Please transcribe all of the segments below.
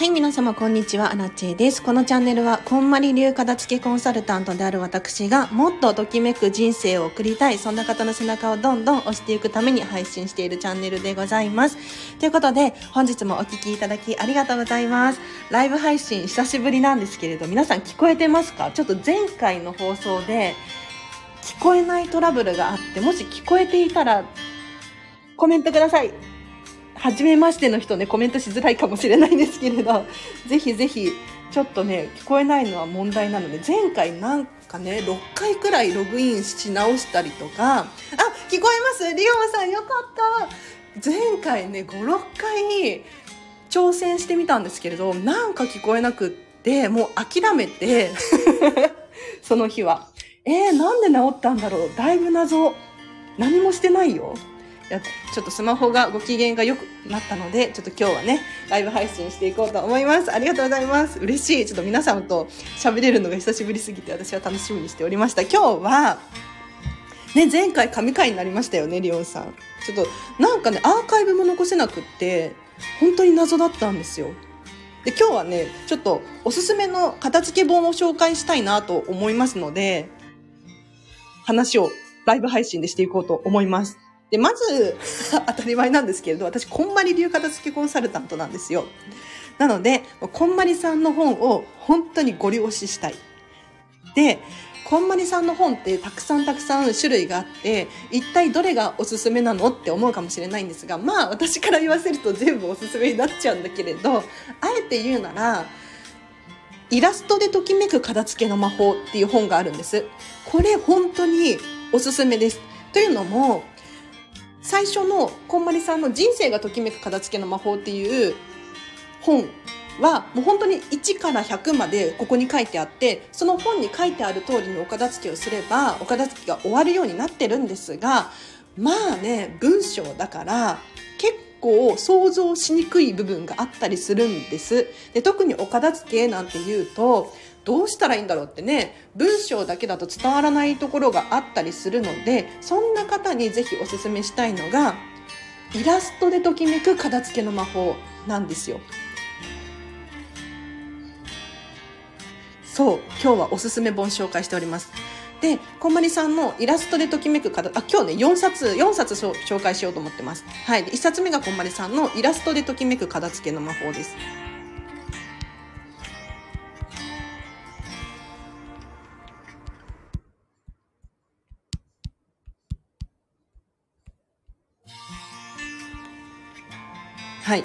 はい、皆様こんにちは、アラチェです。このチャンネルは、こんまり流片付けコンサルタントである私が、もっとときめく人生を送りたい、そんな方の背中をどんどん押していくために配信しているチャンネルでございます。ということで、本日もお聴きいただきありがとうございます。ライブ配信久しぶりなんですけれど、皆さん聞こえてますか？ちょっと前回の放送で、聞こえないトラブルがあって、もし聞こえていたら、コメントください。初めましての人ね、コメントしづらいかもしれないんですけれど、ぜひぜひ、ちょっとね、聞こえないのは問題なので、前回なんかね、6回くらいログインし直したりとか、あ、聞こえますリオンさんよかった前回ね、5、6回挑戦してみたんですけれど、なんか聞こえなくって、もう諦めて その日は。えー、なんで治ったんだろう？だいぶ謎。何もしてないよ。やちょっとスマホがご機嫌が良くなったので、ちょっと今日はね、ライブ配信していこうと思います。ありがとうございます。嬉しい。ちょっと皆さんと喋れるのが久しぶりすぎて私は楽しみにしておりました。今日は、ね、前回神回になりましたよね、リオンさん。ちょっと、なんかね、アーカイブも残せなくって、本当に謎だったんですよ。で、今日はね、ちょっとおすすめの片付け本を紹介したいなと思いますので、話をライブ配信でしていこうと思います。で、まず、当たり前なんですけれど、私、こんまり流片付けコンサルタントなんですよ。なので、こんまりさんの本を本当にご利用ししたい。で、こんまりさんの本ってたくさんたくさん種類があって、一体どれがおすすめなの？って思うかもしれないんですが、まあ私から言わせると全部おすすめになっちゃうんだけれど、あえて言うなら、イラストでときめく片付けの魔法っていう本があるんです。これ本当におすすめです。というのも、最初のこんまりさんの人生がときめく片付けの魔法っていう本はもう本当に1から100までここに書いてあってその本に書いてある通りのお片付けをすればお片付けが終わるようになってるんですがまあね文章だから結構想像しにくい部分があったりするんです。で特にお片付けなんていうとどうしたらいいんだろうってね文章だけだと伝わらないところがあったりするのでそんな方にぜひおすすめしたいのがイラストでときめく片付けの魔法なんですよ。そう今日はおすすめ本紹介しております。で、こんまりさんのイラストでときめく片、あ、今日ね、4冊、4冊紹介しようと思ってます。はい。1冊目がこんまりさんのイラストでときめく片付けの魔法です。はい。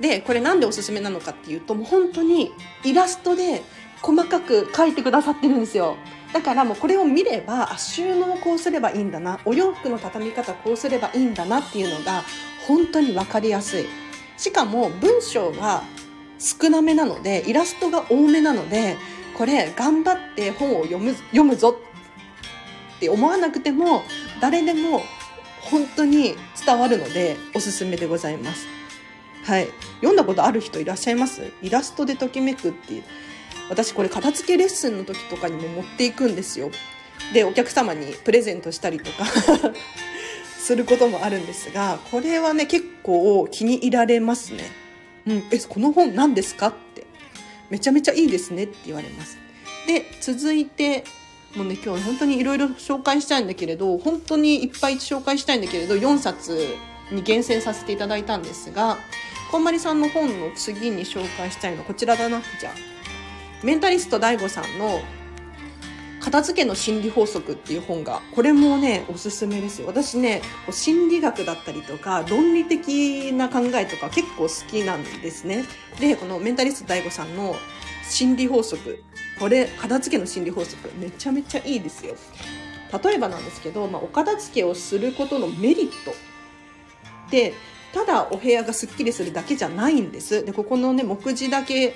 で、これなんでおすすめなのかっていうと、もう本当にイラストで細かく描いてくださってるんですよ。だからもうこれを見れば、収納こうすればいいんだな、お洋服の畳み方こうすればいいんだなっていうのが本当にわかりやすい。しかも文章が少なめなので、イラストが多めなので、これ頑張って本を読む、読むぞって思わなくても、誰でも本当に伝わるのでおすすめでございます。はい。読んだことある人いらっしゃいます？イラストでときめくっていう。私これ片付けレッスンの時とかにも持っていくんですよ。で、お客様にプレゼントしたりとか することもあるんですが、これはね、結構気に入られますね。うん、え、この本何ですかって。めちゃめちゃいいですねって言われます。で、続いて、もうね、今日本当にいろいろ紹介したいんだけれど、本当にいっぱい紹介したいんだけれど、4冊に厳選させていただいたんですが、こんまりさんの本の次に紹介したいのはこちらだな。じゃあ。メンタリスト DAIGO さんの片付けの心理法則っていう本が、これもね、おすすめですよ。私ね、心理学だったりとか、論理的な考えとか結構好きなんですね。で、このメンタリスト DAIGO さんの心理法則。これ、片付けの心理法則。めちゃめちゃいいですよ。例えばなんですけど、まあ、お片付けをすることのメリットってただお部屋がすっきりするだけじゃないんです。で、ここのね、目次だけ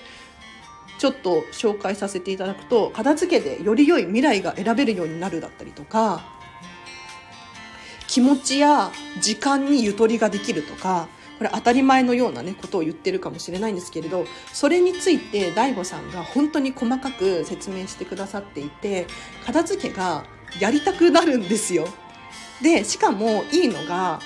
ちょっと紹介させていただくと、片付けでより良い未来が選べるようになるだったりとか、気持ちや時間にゆとりができるとか、これ当たり前のようなね、ことを言ってるかもしれないんですけれど、それについて DAIGO さんが本当に細かく説明してくださっていて、片付けがやりたくなるんですよ。で、しかもいいのが、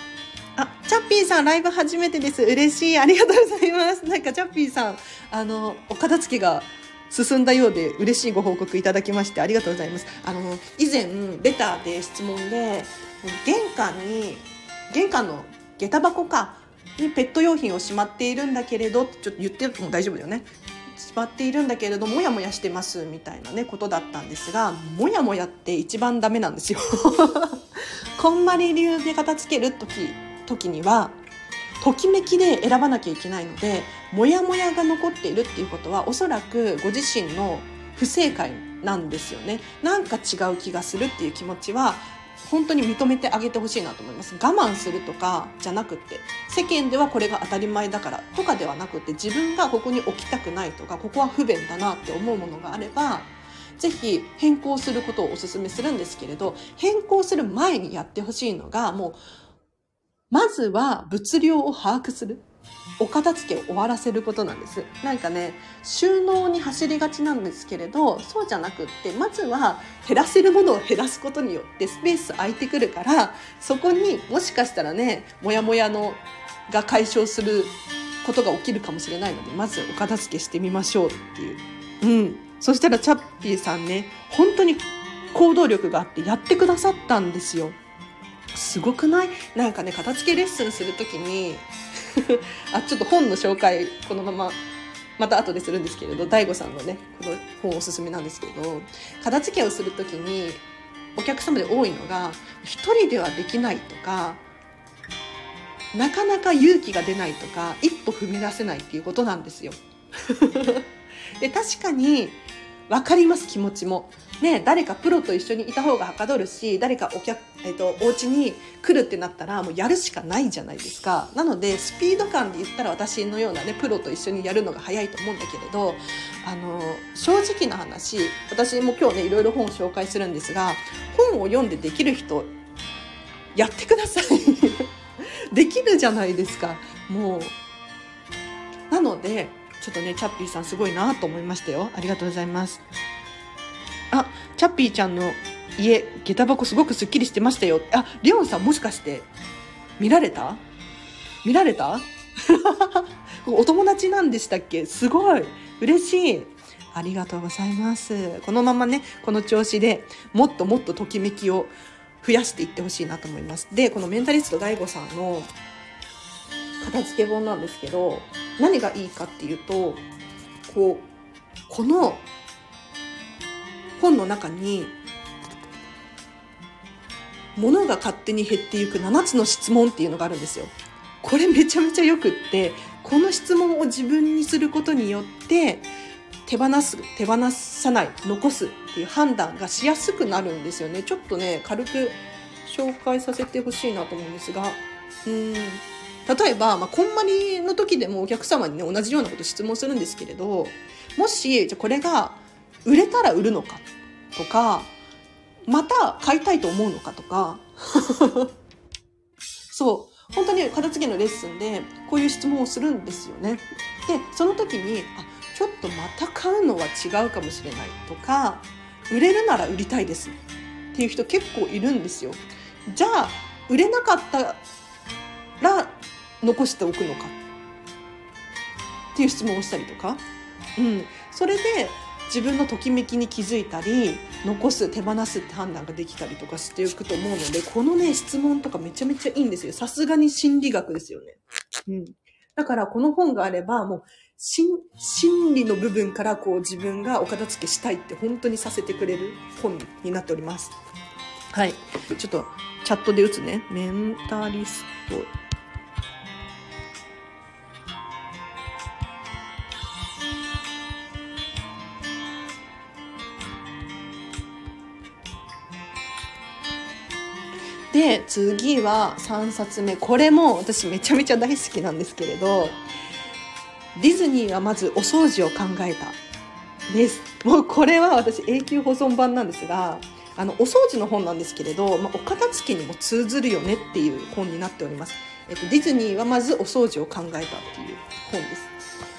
あ、チャッピーさん、ライブ初めてです。嬉しい。ありがとうございます。なんか、チャッピーさん、あの、お片付けが進んだようで嬉しいご報告いただきましてありがとうございます。あの、以前、レターで質問で、玄関に、玄関の下駄箱か、にペット用品をしまっているんだけれど、ちょっと言っても大丈夫だよね。しまっているんだけれどもやもやしてますみたいなねことだったんですがもやもやって一番ダメなんですよ こんまり流で片付ける時時にはときめきで選ばなきゃいけないのでモヤモヤが残っているっていうことはおそらくご自身の不正解なんですよね。なんか違う気がするっていう気持ちは本当に認めてあげてほしいなと思います。我慢するとかじゃなくって世間ではこれが当たり前だからとかではなくって自分がここに置きたくないとかここは不便だなって思うものがあればぜひ変更することをお勧めするんですけれど変更する前にやってほしいのがもうまずは物量を把握する。お片付けを終わらせることなんです。なんかね、収納に走りがちなんですけれど、そうじゃなくって、まずは減らせるものを減らすことによってスペース空いてくるから、そこにもしかしたらね、もやもやのが解消することが起きるかもしれないので、まずお片付けしてみましょうっていう。うん。そしたらチャッピーさんね、本当に行動力があってやってくださったんですよ。すごくない？なんかね、片付けレッスンするときに、あ、ちょっと本の紹介、このまま、また後でするんですけれど、大悟さんのね、この本おすすめなんですけど、片付けをするときに、お客様で多いのが、一人ではできないとか、なかなか勇気が出ないとか、一歩踏み出せないっていうことなんですよ。で、確かに、わかります、気持ちも。ね、誰かプロと一緒にいた方がはかどるし、誰かお客、えっ、と、お家に来るってなったら、もうやるしかないじゃないですか。なので、スピード感で言ったら私のようなね、プロと一緒にやるのが早いと思うんだけれど、あの、正直な話、私も今日ね、いろいろ本を紹介するんですが、本を読んでできる人、やってください。できるじゃないですか。もう。なので、ちょっとね、チャッピーさんすごいなと思いましたよ。ありがとうございます。あ、チャッピーちゃんの家、下駄箱すごくスッキリしてましたよ。あ、リオンさんもしかして、見られた？見られた？お友達なんでしたっけ？すごい嬉しいありがとうございます。このままね、この調子でもっともっとときめきを増やしていってほしいなと思います。で、このメンタリスト DAIGO さんの片付け本なんですけど、何がいいかっていうと、こう、この本の中に、物が勝手に減っていく7つの質問っていうのがあるんですよ。これめちゃめちゃよくって、この質問を自分にすることによって、手放す、手放さない、残すっていう判断がしやすくなるんですよね。ちょっとね、軽く紹介させてほしいなと思うんですが、うん。例えば、まあ、こんまりの時でもお客様にね、同じようなこと質問するんですけれど、もし、じゃこれが売れたら売るのかとか、また買いたいと思うのかとか、そう、本当に片付けのレッスンでこういう質問をするんですよね。で、その時に、あ、ちょっとまた買うのは違うかもしれないとか、売れるなら売りたいですっていう人結構いるんですよ。じゃあ、売れなかったら残しておくのかっていう質問をしたりとか、うん、それで自分のときめきに気づいたり残す手放すって判断ができたりとかしていくと思うのでこのね質問とかめちゃめちゃいいんですよ。さすがに心理学ですよね、うん、だからこの本があればもう心理の部分からこう自分がお片付けしたいって本当にさせてくれる本になっております。はい。ちょっとチャットで打つね。メンタリスト。で次は3冊目。これも私めちゃめちゃ大好きなんですけれどディズニーはまずお掃除を考えた。です。もうこれは私永久保存版なんですがあのお掃除の本なんですけれど、まあ、お片付けにも通ずるよねっていう本になっております、えっと、ディズニーはまずお掃除を考えたっていう本です。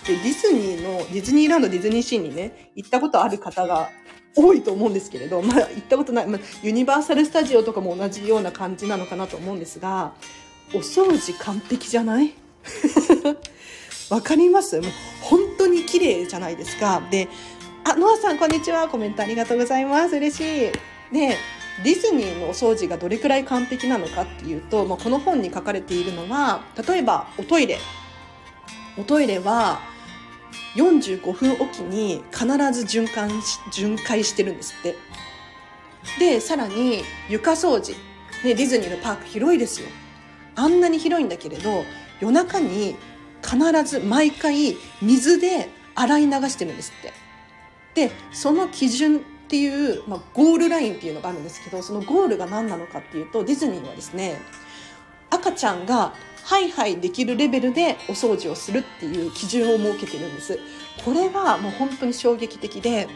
でディズニーのディズニーランドディズニーシーにね行ったことある方が多いと思うんですけれど、まあ、行ったことない、まあ、ユニバーサル・スタジオとかも同じような感じなのかなと思うんですが、お掃除完璧じゃない？わかります？もう本当に綺麗じゃないですか。で、あ、ノアさんこんにちは。コメントありがとうございます。嬉しい。で、ディズニーのお掃除がどれくらい完璧なのかっていうと、まあ、この本に書かれているのは、例えばおトイレ。おトイレは45分おきに必ず循環し、巡回してるんですって。で、さらに床掃除。ね、ディズニーのパーク広いですよ。あんなに広いんだけれど、夜中に必ず毎回水で洗い流してるんですって。で、その基準っていう、まあ、ゴールラインっていうのがあるんですけど、そのゴールが何なのかっていうと、ディズニーはですね、赤ちゃんがハイハイできるレベルでお掃除をするっていう基準を設けてるんです。これがもう本当に衝撃的で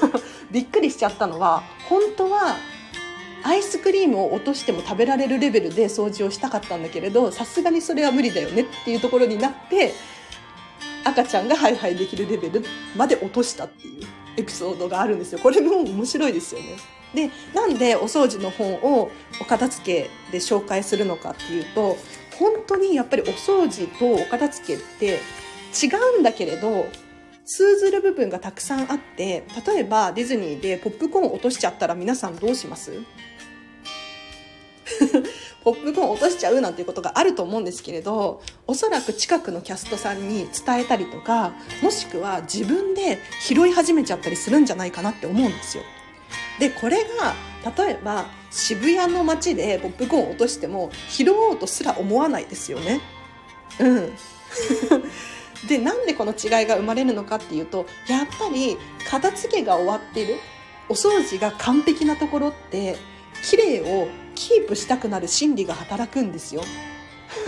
びっくりしちゃったのは、本当はアイスクリームを落としても食べられるレベルで掃除をしたかったんだけれどさすがにそれは無理だよねっていうところになって赤ちゃんがハイハイできるレベルまで落としたっていうエピソードがあるんですよこれも面白いですよねでなんでお掃除の本をお片付けで紹介するのかっていうと本当にやっぱりお掃除とお片付けって違うんだけれど通ずる部分がたくさんあって例えばディズニーでポップコーン落としちゃったら皆さんどうします？ポップコーン落としちゃうなんていうことがあると思うんですけれどおそらく近くのキャストさんに伝えたりとかもしくは自分で拾い始めちゃったりするんじゃないかなって思うんですよ。でこれが例えば渋谷の街でポップコーン落としても拾おうとすら思わないですよね。うん でなんでこの違いが生まれるのかっていうとやっぱり片付けが終わってるお掃除が完璧なところって綺麗をキープしたくなる心理が働くんですよ。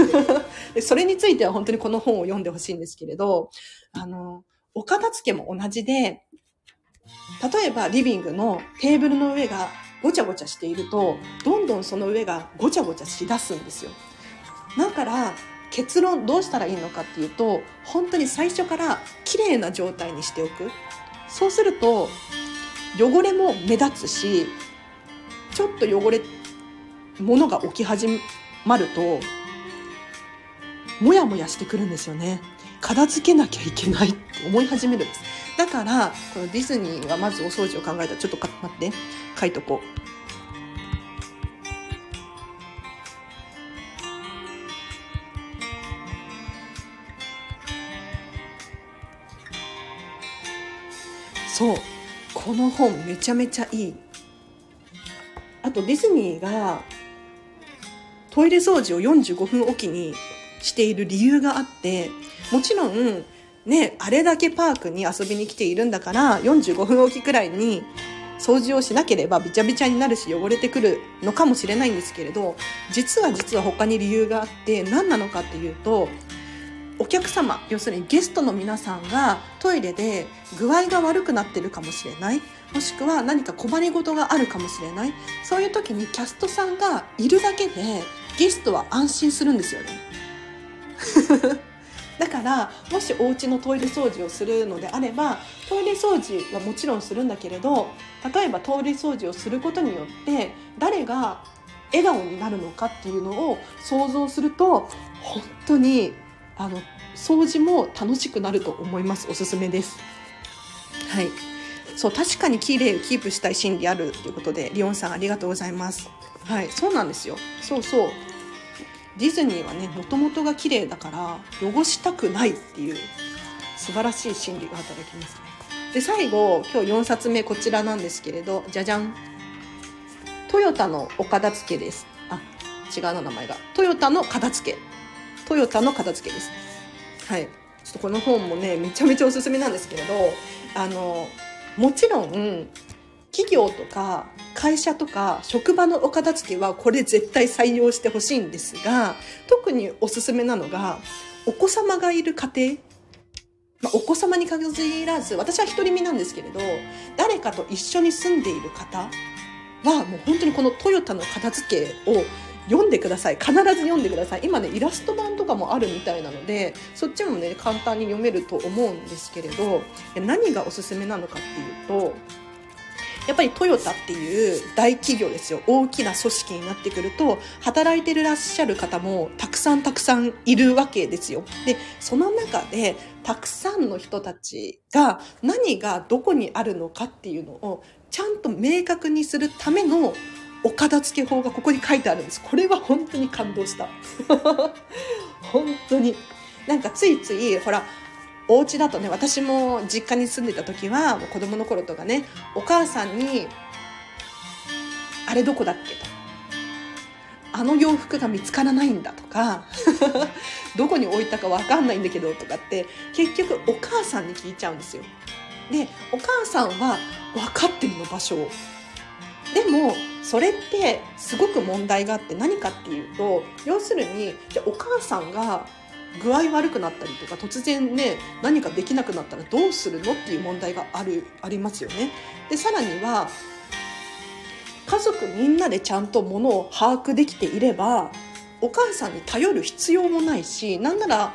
それについては本当にこの本を読んでほしいんですけれど、あの、お片付けも同じで、例えばリビングのテーブルの上がごちゃごちゃしていると、どんどんその上がごちゃごちゃしだすんですよ。だから、結論どうしたらいいのかっていうと、本当に最初から綺麗な状態にしておく。そうすると、汚れも目立つし、ちょっと汚れ、ものが起き始まると、もやもやしてくるんですよね。片付けなきゃいけないって思い始めるんです。だから、このディズニーがまずお掃除を考えた、ちょっと待って、書いとこう。そうこの本めちゃめちゃいいあとディズニーがトイレ掃除を45分おきにしている理由があってもちろんねあれだけパークに遊びに来ているんだから45分おきくらいに掃除をしなければびちゃびちゃになるし汚れてくるのかもしれないんですけれど実は実は他に理由があって何なのかっていうとお客様要するにゲストの皆さんがトイレで具合が悪くなってるかもしれない。もしくは何か困りごとがあるかもしれない。そういう時にキャストさんがいるだけでゲストは安心するんですよね。だからもしお家のトイレ掃除をするのであればトイレ掃除はもちろんするんだけれど例えばトイレ掃除をすることによって誰が笑顔になるのかっていうのを想像すると本当にあの掃除も楽しくなると思います。おすすめです。はい。そう確かに綺麗をキープしたい心理あるということでリオンさんありがとうございます。はいそうなんですよ。そうそうディズニーはねもともとが綺麗だから汚したくないっていう素晴らしい心理が働きますね。で最後今日4冊目こちらなんですけれどじゃじゃん。トヨタのお片付けです。あ違うな名前が。トヨタの片付け。トヨタの片付けです。はい。ちょっとこの本もね、めちゃめちゃおすすめなんですけれど、あの、もちろん、企業とか会社とか職場のお片付けはこれ絶対採用してほしいんですが、特におすすめなのが、お子様がいる家庭、まあ、お子様に限らず、私は独り身なんですけれど、誰かと一緒に住んでいる方は、もう本当にこのトヨタの片付けを読んでください。必ず読んでください。今ねイラスト版とかもあるみたいなのでそっちもね簡単に読めると思うんですけれど何がおすすめなのかっていうとやっぱりトヨタっていう大企業ですよ。大きな組織になってくると働いてらっしゃる方もたくさんたくさんいるわけですよ。でその中でたくさんの人たちが何がどこにあるのかっていうのをちゃんと明確にするためのお片付け法がここに書いてあるんです。これは本当に感動した。本当に。なんかついついほらお家だとね私も実家に住んでた時はもう子供の頃とかねお母さんに「あれどこだっけ?」と「あの洋服が見つからないんだ」とか「どこに置いたか分かんないんだけど」とかって結局お母さんに聞いちゃうんですよ。でお母さんは分かってるの場所を。でもそれってすごく問題があって何かっていうと要するにじゃお母さんが具合悪くなったりとか突然ね何かできなくなったらどうするのっていう問題があるありますよね。でさらには家族みんなでちゃんとものを把握できていればお母さんに頼る必要もないしなんなら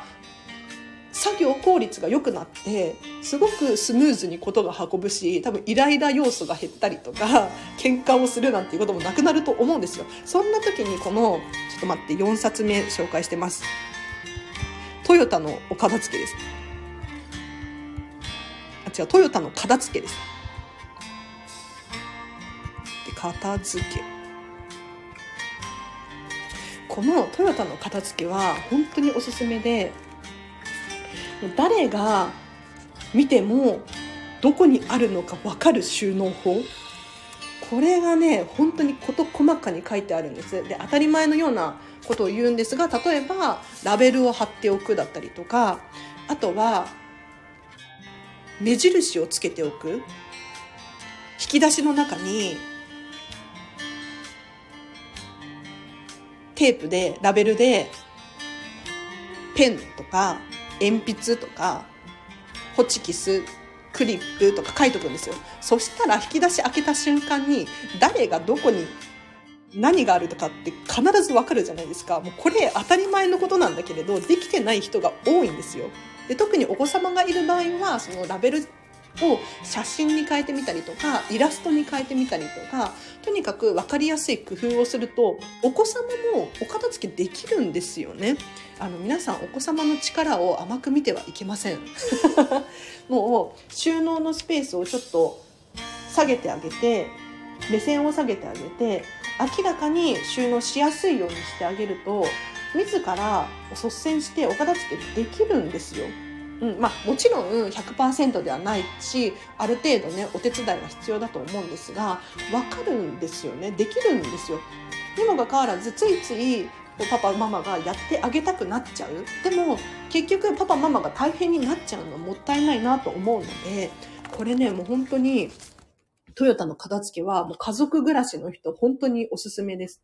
作業効率が良くなってすごくスムーズにことが運ぶし多分イライラ要素が減ったりとか喧嘩をするなんていうこともなくなると思うんですよそんな時にこのちょっと待って4冊目紹介してますトヨタのお片付けです。あ、違う、トヨタの片付けです。で、片付け。このトヨタの片付けは本当におすすめで、誰が見てもどこにあるのか分かる収納法これがね本当に事細かに書いてあるんですで当たり前のようなことを言うんですが例えばラベルを貼っておくだったりとかあとは目印をつけておく。引き出しの中にテープでラベルでペンとか鉛筆とかホチキスクリップとか書いとくんですよ。そしたら引き出し開けた瞬間に誰がどこに何があるとかって必ずわかるじゃないですか。もうこれ当たり前のことなんだけれど、できてない人が多いんですよ。で特にお子様がいる場合は、そのラベルを写真に変えてみたりとか、イラストに変えてみたりとか、とにかく分かりやすい工夫をすると、お子様もお片付けできるんですよね。あの、皆さんお子様の力を甘く見てはいけません。もう、収納のスペースをちょっと下げてあげて、目線を下げてあげて、明らかに収納しやすいようにしてあげると自ら率先してお片付けできるんですよ。うんまあ、もちろん100%ではないしある程度ねお手伝いが必要だと思うんですが分かるんですよねできるんですよ。にもかかわらずついついパパママがやってあげたくなっちゃうでも結局パパママが大変になっちゃうのはもったいないなと思うのでこれねもう本当にトヨタの片付けはもう家族暮らしの人本当におすすめです。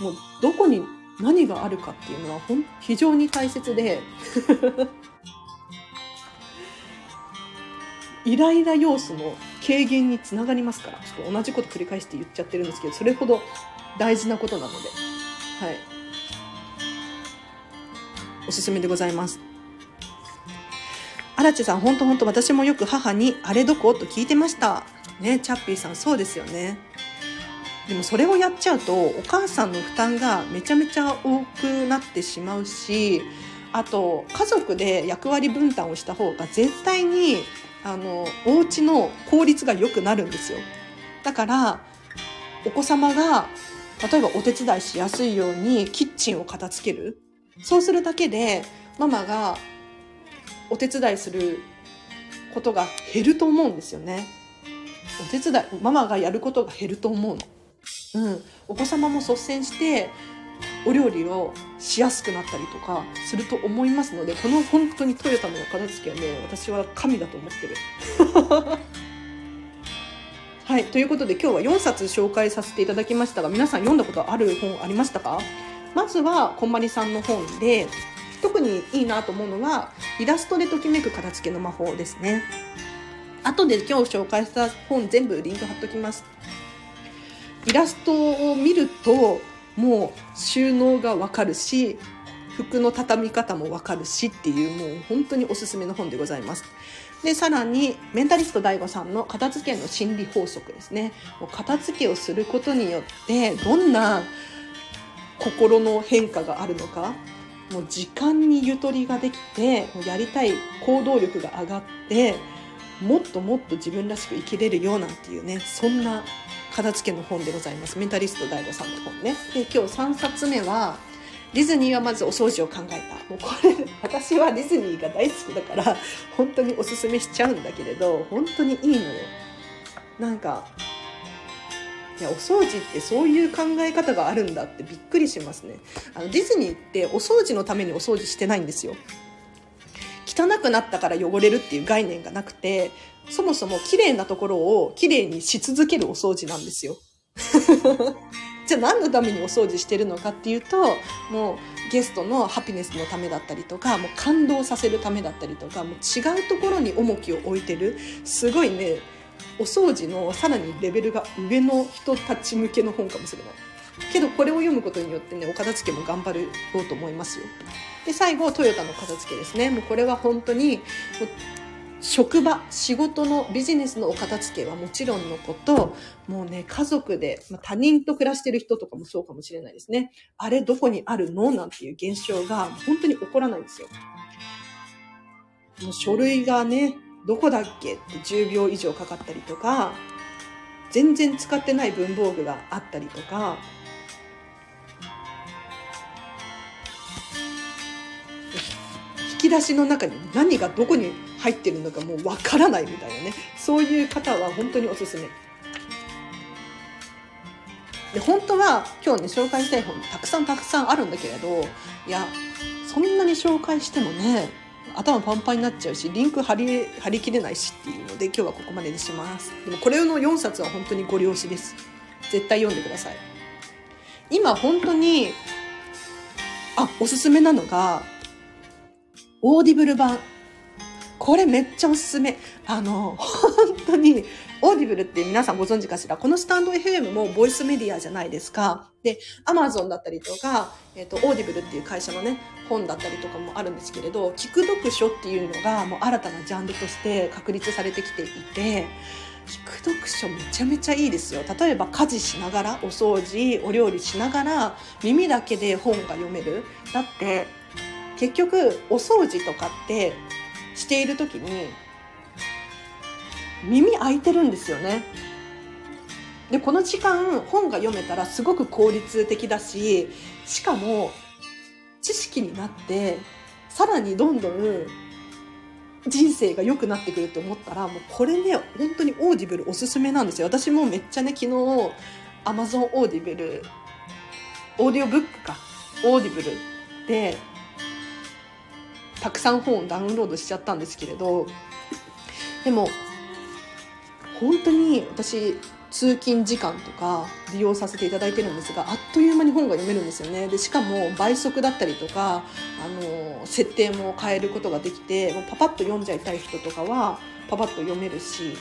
もうどこに何があるかっていうのはほん非常に大切で イライラ要素の軽減につながりますから、ちょっと同じこと繰り返して言っちゃってるんですけど、それほど大事なことなので、はい。おすすめでございます。荒地さん、ほんとほんと私もよく母に、あれどこと聞いてました。ねチャッピーさんそうですよね。でもそれをやっちゃうとお母さんの負担がめちゃめちゃ多くなってしまうしあと家族で役割分担をした方が絶対にあのお家の効率が良くなるんですよ。だからお子様が例えばお手伝いしやすいようにキッチンを片付ける。そうするだけでママがお手伝いすることが減ると思うんですよね。お手伝いママがやることが減ると思うの。うん、お子様も率先してお料理をしやすくなったりとかすると思いますのでこの本当にトヨタの片付けはね私は神だと思ってる。はい。ということで今日は4冊紹介させていただきましたが、皆さん読んだことある本ありましたか？まずは、こんまりさんの本で、特にいいなと思うのは、イラストでときめく片付けの魔法ですね。後で今日紹介した本全部リンク貼っときます。イラストを見るともう収納がわかるし服の畳み方もわかるしっていうもう本当におすすめの本でございます。で、さらに、メンタリスト DAIGO さんの片付けの心理法則ですね。もう片付けをすることによって、どんな心の変化があるのか、もう時間にゆとりができて、もうやりたい行動力が上がって、もっともっと自分らしく生きれるよなんていうね、そんな片付けの本でございます。メンタリスト DAIGO さんの本ね。で、今日3冊目は、ディズニーはまずお掃除を考えた。もうこれ、私はディズニーが大好きだから、本当におすすめしちゃうんだけれど、本当にいいのよ。なんか、いや、お掃除ってそういう考え方があるんだってびっくりしますね。あの、ディズニーってお掃除のためにお掃除してないんですよ。汚くなったから汚れるっていう概念がなくて、そもそも綺麗なところを綺麗にし続けるお掃除なんですよ。じゃあ何のためにお掃除してるのかっていうともうゲストのハピネスのためだったりとかもう感動させるためだったりとかもう違うところに重きを置いてるすごいねお掃除のさらにレベルが上の人たち向けの本かもしれないけどこれを読むことによってねお片付けも頑張ろうと思いますよで最後トヨタの片付けですねもうこれは本当に職場、仕事のビジネスのお片付けはもちろんのこと、もうね、家族で、まあ、他人と暮らしてる人とかもそうかもしれないですね。あれどこにあるのなんていう現象が本当に起こらないんですよ。もう書類がね、どこだっけって10秒以上かかったりとか、全然使ってない文房具があったりとか、き出しの中に何がどこに入ってるのかもうわからないみたいなね。そういう方は本当におすすめ。で本当は今日ね紹介したい本たくさんたくさんあるんだけれどいやそんなに紹介してもね頭パンパンになっちゃうしリンク貼り貼り切れないしっていうので今日はここまでにします。でもこれの4冊は本当にご推奨です。絶対読んでください。今本当にあおすすめなのがオーディブル版これめっちゃおすすめ。あの、本当に、オーディブルって皆さんご存知かしら？このスタンド FM もボイスメディアじゃないですか。で、アマゾンだったりとか、えっ、ー、と、オーディブルっていう会社のね、本だったりとかもあるんですけれど、聞く読書っていうのがもう新たなジャンルとして確立されてきていて、聞く読書めちゃめちゃいいですよ。例えば家事しながら、お掃除、お料理しながら、耳だけで本が読める。だって、結局、お掃除とかってしている時に耳空いてるんですよね。でこの時間本が読めたらすごく効率的だししかも知識になってさらにどんどん人生が良くなってくると思ったらもうこれね本当にオーディブルおすすめなんですよ私もめっちゃね昨日 Amazon オーディブルオーディオブックかオーディブルでたくさん本をダウンロードしちゃったんですけれどでも本当に私通勤時間とか利用させていただいてるんですがあっという間に本が読めるんですよね。でしかも倍速だったりとかあの設定も変えることができてもうパパッと読んじゃいたい人とかはパパッと読めるし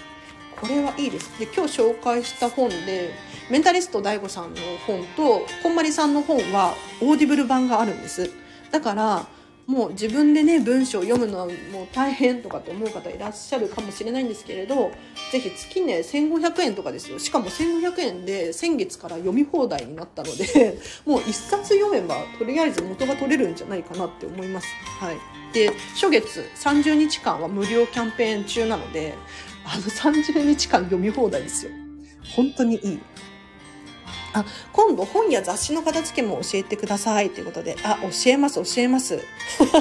これはいいです。で今日紹介した本でメンタリスト DAIGO さんの本とこんまりさんの本はオーディブル版があるんです。だからもう自分でね文章を読むのはもう大変とかって思う方いらっしゃるかもしれないんですけれどぜひ月ね1500円とかですよしかも1500円で先月から読み放題になったので もう1冊読めばとりあえず元が取れるんじゃないかなって思います。はい、で初月30日間は無料キャンペーン中なのであの30日間読み放題ですよ。本当にいい。あ、今度本や雑誌の片付けも教えてくださいということで、あ、教えます、教えます。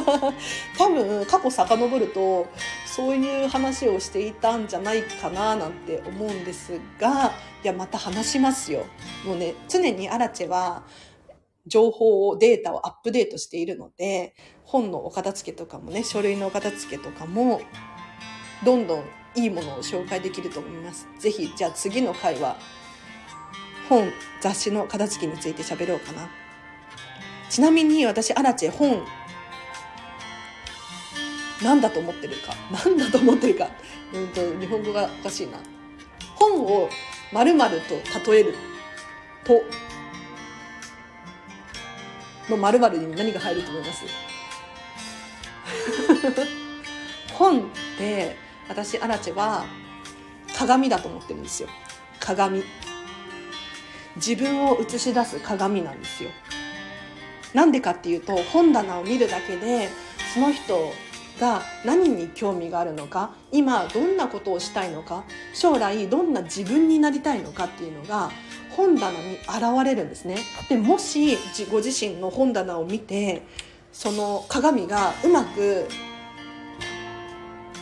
多分、過去遡ると、そういう話をしていたんじゃないかななんて思うんですが、いや、また話しますよ。もうね、常にアラチェは、情報を、データをアップデートしているので、本のお片付けとかもね、書類のお片付けとかも、どんどんいいものを紹介できると思います。ぜひ、じゃあ次の回は、本、雑誌の片付けについて喋ろうかな。ちなみに私、アラチェ本、何だと思ってるか。何だと思ってるか。うんと、日本語がおかしいな。本を〇〇と例えると、の〇〇に何が入ると思います？本って、私アラチェは鏡だと思ってるんですよ鏡自分を映し出す鏡なんですよ。なんでかっていうと本棚を見るだけでその人が何に興味があるのか今どんなことをしたいのか将来どんな自分になりたいのかっていうのが本棚に現れるんですね。でもしご自身の本棚を見てその鏡がうまく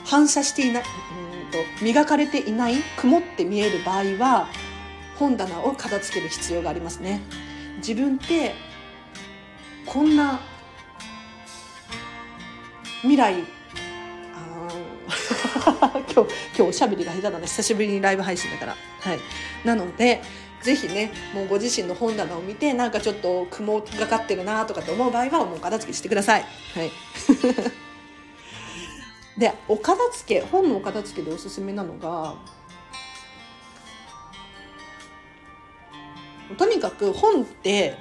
反射していないうんと磨かれていない曇って見える場合は本棚を片付ける必要がありますね。自分ってこんな未来あ 今日今日おしゃべりが下手だね。久しぶりにライブ配信だから。はい。なのでぜひねもうご自身の本棚を見てなんかちょっと雲がかってるなとかって思う場合はもう片付けしてください。はい。でお片付け本のお片付けでおすすめなのがとにかく本って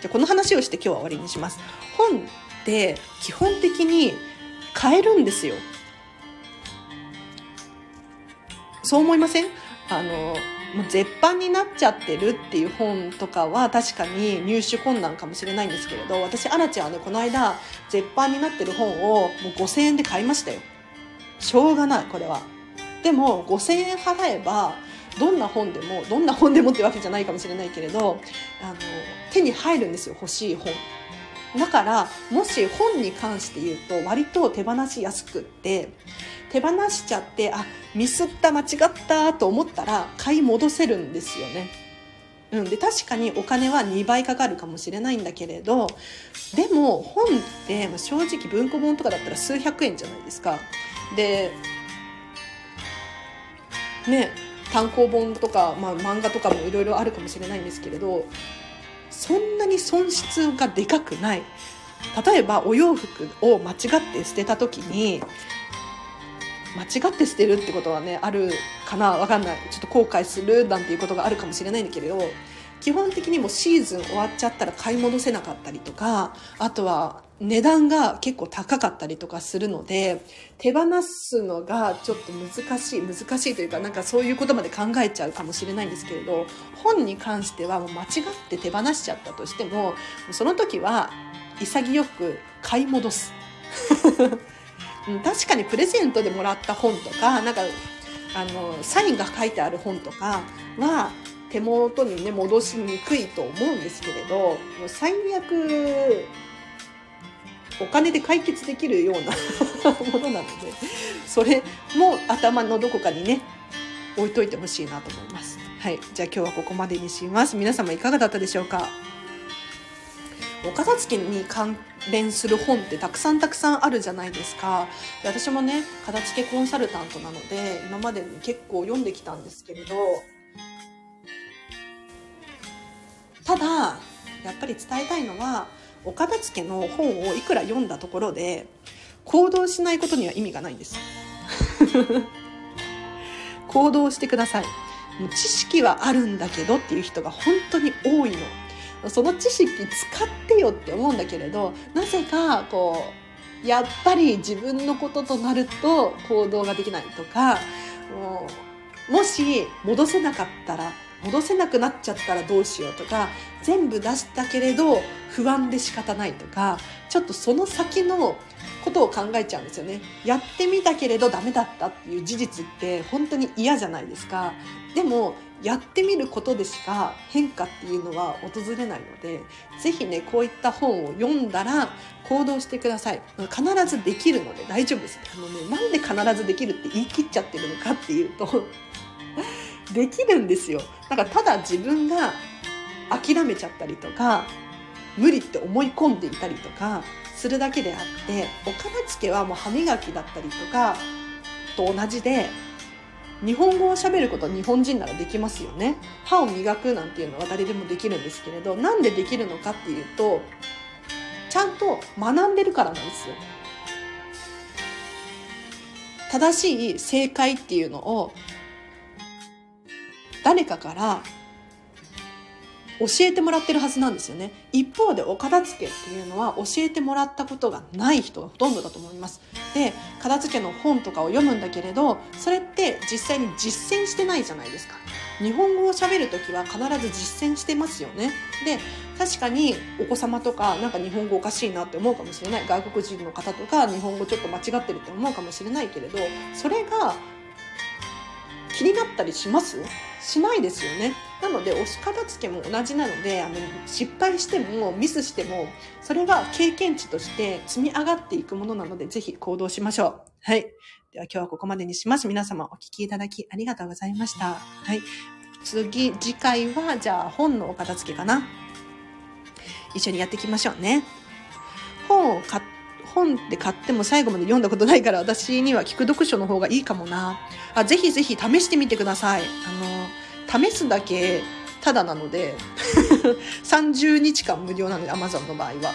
じゃこの話をして今日は終わりにします。本って基本的に買えるんですよ。そう思いません？あのもう絶版になっちゃってるっていう本とかは確かに入手困難かもしれないんですけれど私アラチはねこの間絶版になってる本をもう5000円で買いましたよ。しょうがないこれは。でも5000円払えばどんな本でもどんな本でもってわけじゃないかもしれないけれどあの手に入るんですよ欲しい本だからもし本に関して言うと割と手放しやすくって手放しちゃってあミスった間違ったと思ったら買い戻せるんですよね。うん、で確かにお金は2倍かかるかもしれないんだけれどでも本って正直文庫本とかだったら数百円じゃないですか。でね単行本とか、まあ、漫画とかもいろいろあるかもしれないんですけれどそんなに損失がでかくない。例えばお洋服を間違って捨てた時に間違って捨てるってことはねあるかな？わかんない。ちょっと後悔するなんていうことがあるかもしれないんだけれど基本的にもシーズン終わっちゃったら買い戻せなかったりとかあとは値段が結構高かったりとかするので手放すのがちょっと難しい難しいというかなんかそういうことまで考えちゃうかもしれないんですけれど本に関してはもう間違って手放しちゃったとしてもその時は潔く買い戻す。確かにプレゼントでもらった本とかなんかあのサインが書いてある本とかは手元にね戻しにくいと思うんですけれど最悪お金で解決できるような ものなのでそれも頭のどこかにね置いといてほしいなと思います。はい、じゃあ今日はここまでにします。皆様いかがだったでしょうか？お片付けに関連する本ってたくさんたくさんあるじゃないですかで私もね片付けコンサルタントなので今までに結構読んできたんですけれどただやっぱり伝えたいのはお片付けの本をいくら読んだところで行動しないことには意味がないんです。行動してください。もう知識はあるんだけどっていう人が本当に多いの。その知識使ってよって思うんだけれどなぜかこうやっぱり自分のこととなると行動ができないとかもうもし戻せなかったら戻せなくなっちゃったらどうしようとか全部出したけれど不安で仕方ないとかちょっとその先のことを考えちゃうんですよね。やってみたけれどダメだったっていう事実って本当に嫌じゃないですか。でもやってみることでしか変化っていうのは訪れないので是非ねこういった本を読んだら行動してください。必ずできるので大丈夫です。あのねなんで必ずできるって言い切っちゃってるのかっていうとできるんですよ。だからただ自分が諦めちゃったりとか無理って思い込んでいたりとかするだけであってお片付けはもう歯磨きだったりとかと同じで日本語を喋ることは日本人ならできますよね。歯を磨くなんていうのは誰でもできるんですけれどなんでできるのかっていうとちゃんと学んでるからなんですよ。正しい正解っていうのを誰かから教えてもらってるはずなんですよね。一方でお片付けっていうのは教えてもらったことがない人がほとんどだと思います。で片付けの本とかを読むんだけれどそれって実際に実践してないじゃないですか。日本語を喋る時は必ず実践してますよね。で確かにお子様とかなんか日本語おかしいなって思うかもしれない。外国人の方とか日本語ちょっと間違ってるって思うかもしれないけれどそれが気になったりします？しないですよね。なので押し片付けも同じなのであの失敗してもミスしてもそれが経験値として積み上がっていくものなのでぜひ行動しましょう。はい。では今日はここまでにします。皆様お聞きいただきありがとうございました。はい。次次回はじゃあ本のお片付けかな。一緒にやっていきましょうね。本を買本で買っても最後まで読んだことないから私には聞く読書の方がいいかもな。あぜひぜひ試してみてください。あの試すだけただなので30日間無料なので Amazon の場合は。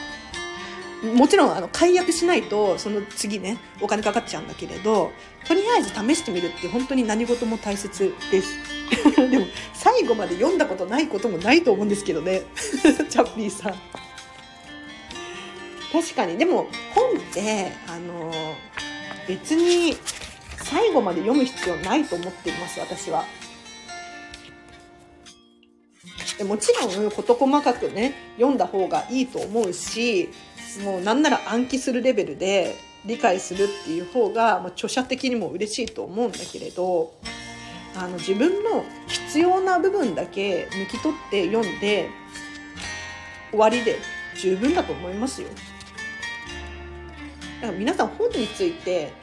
もちろんあの解約しないとその次ねお金かかっちゃうんだけれどとりあえず試してみるって本当に何事も大切です。でも最後まで読んだことないこともないと思うんですけどね。チャッピーさん。確かにでも本ってあの別に最後まで読む必要ないと思っています私は。でもちろん事細かくね読んだ方がいいと思うしもうなんなら暗記するレベルで理解するっていう方が、まあ、著者的にも嬉しいと思うんだけれどあの自分の必要な部分だけ抜き取って読んで終わりで十分だと思いますよ。だか皆さん本について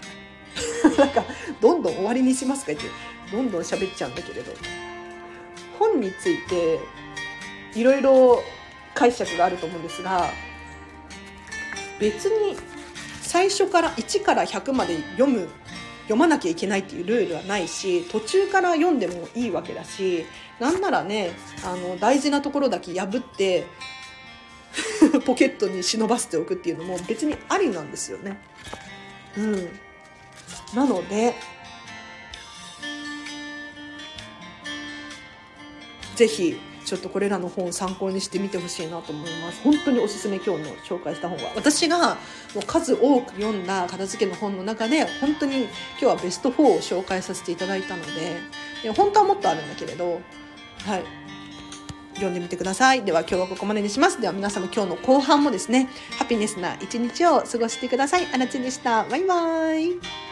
なんかどんどん終わりにしますかってどんどん喋っちゃうんだけれど。本についていろいろ解釈があると思うんですが別に最初から1から100まで読む読まなきゃいけないっていうルールはないし途中から読んでもいいわけだしなんならねあの大事なところだけ破ってポケットに忍ばせておくっていうのも別にありなんですよね。うん、なのでぜひちょっとこれらの本を参考にしてみてほしいなと思います。本当におすすめ今日の紹介した本は。私がもう数多く読んだ片付けの本の中で本当に今日はベスト4を紹介させていただいたのでで本当はもっとあるんだけれどはい。読んでみてください。では今日はここまでにします。では皆様今日の後半もですね、ハピネスな一日を過ごしてください。あなちでした。バイバーイ。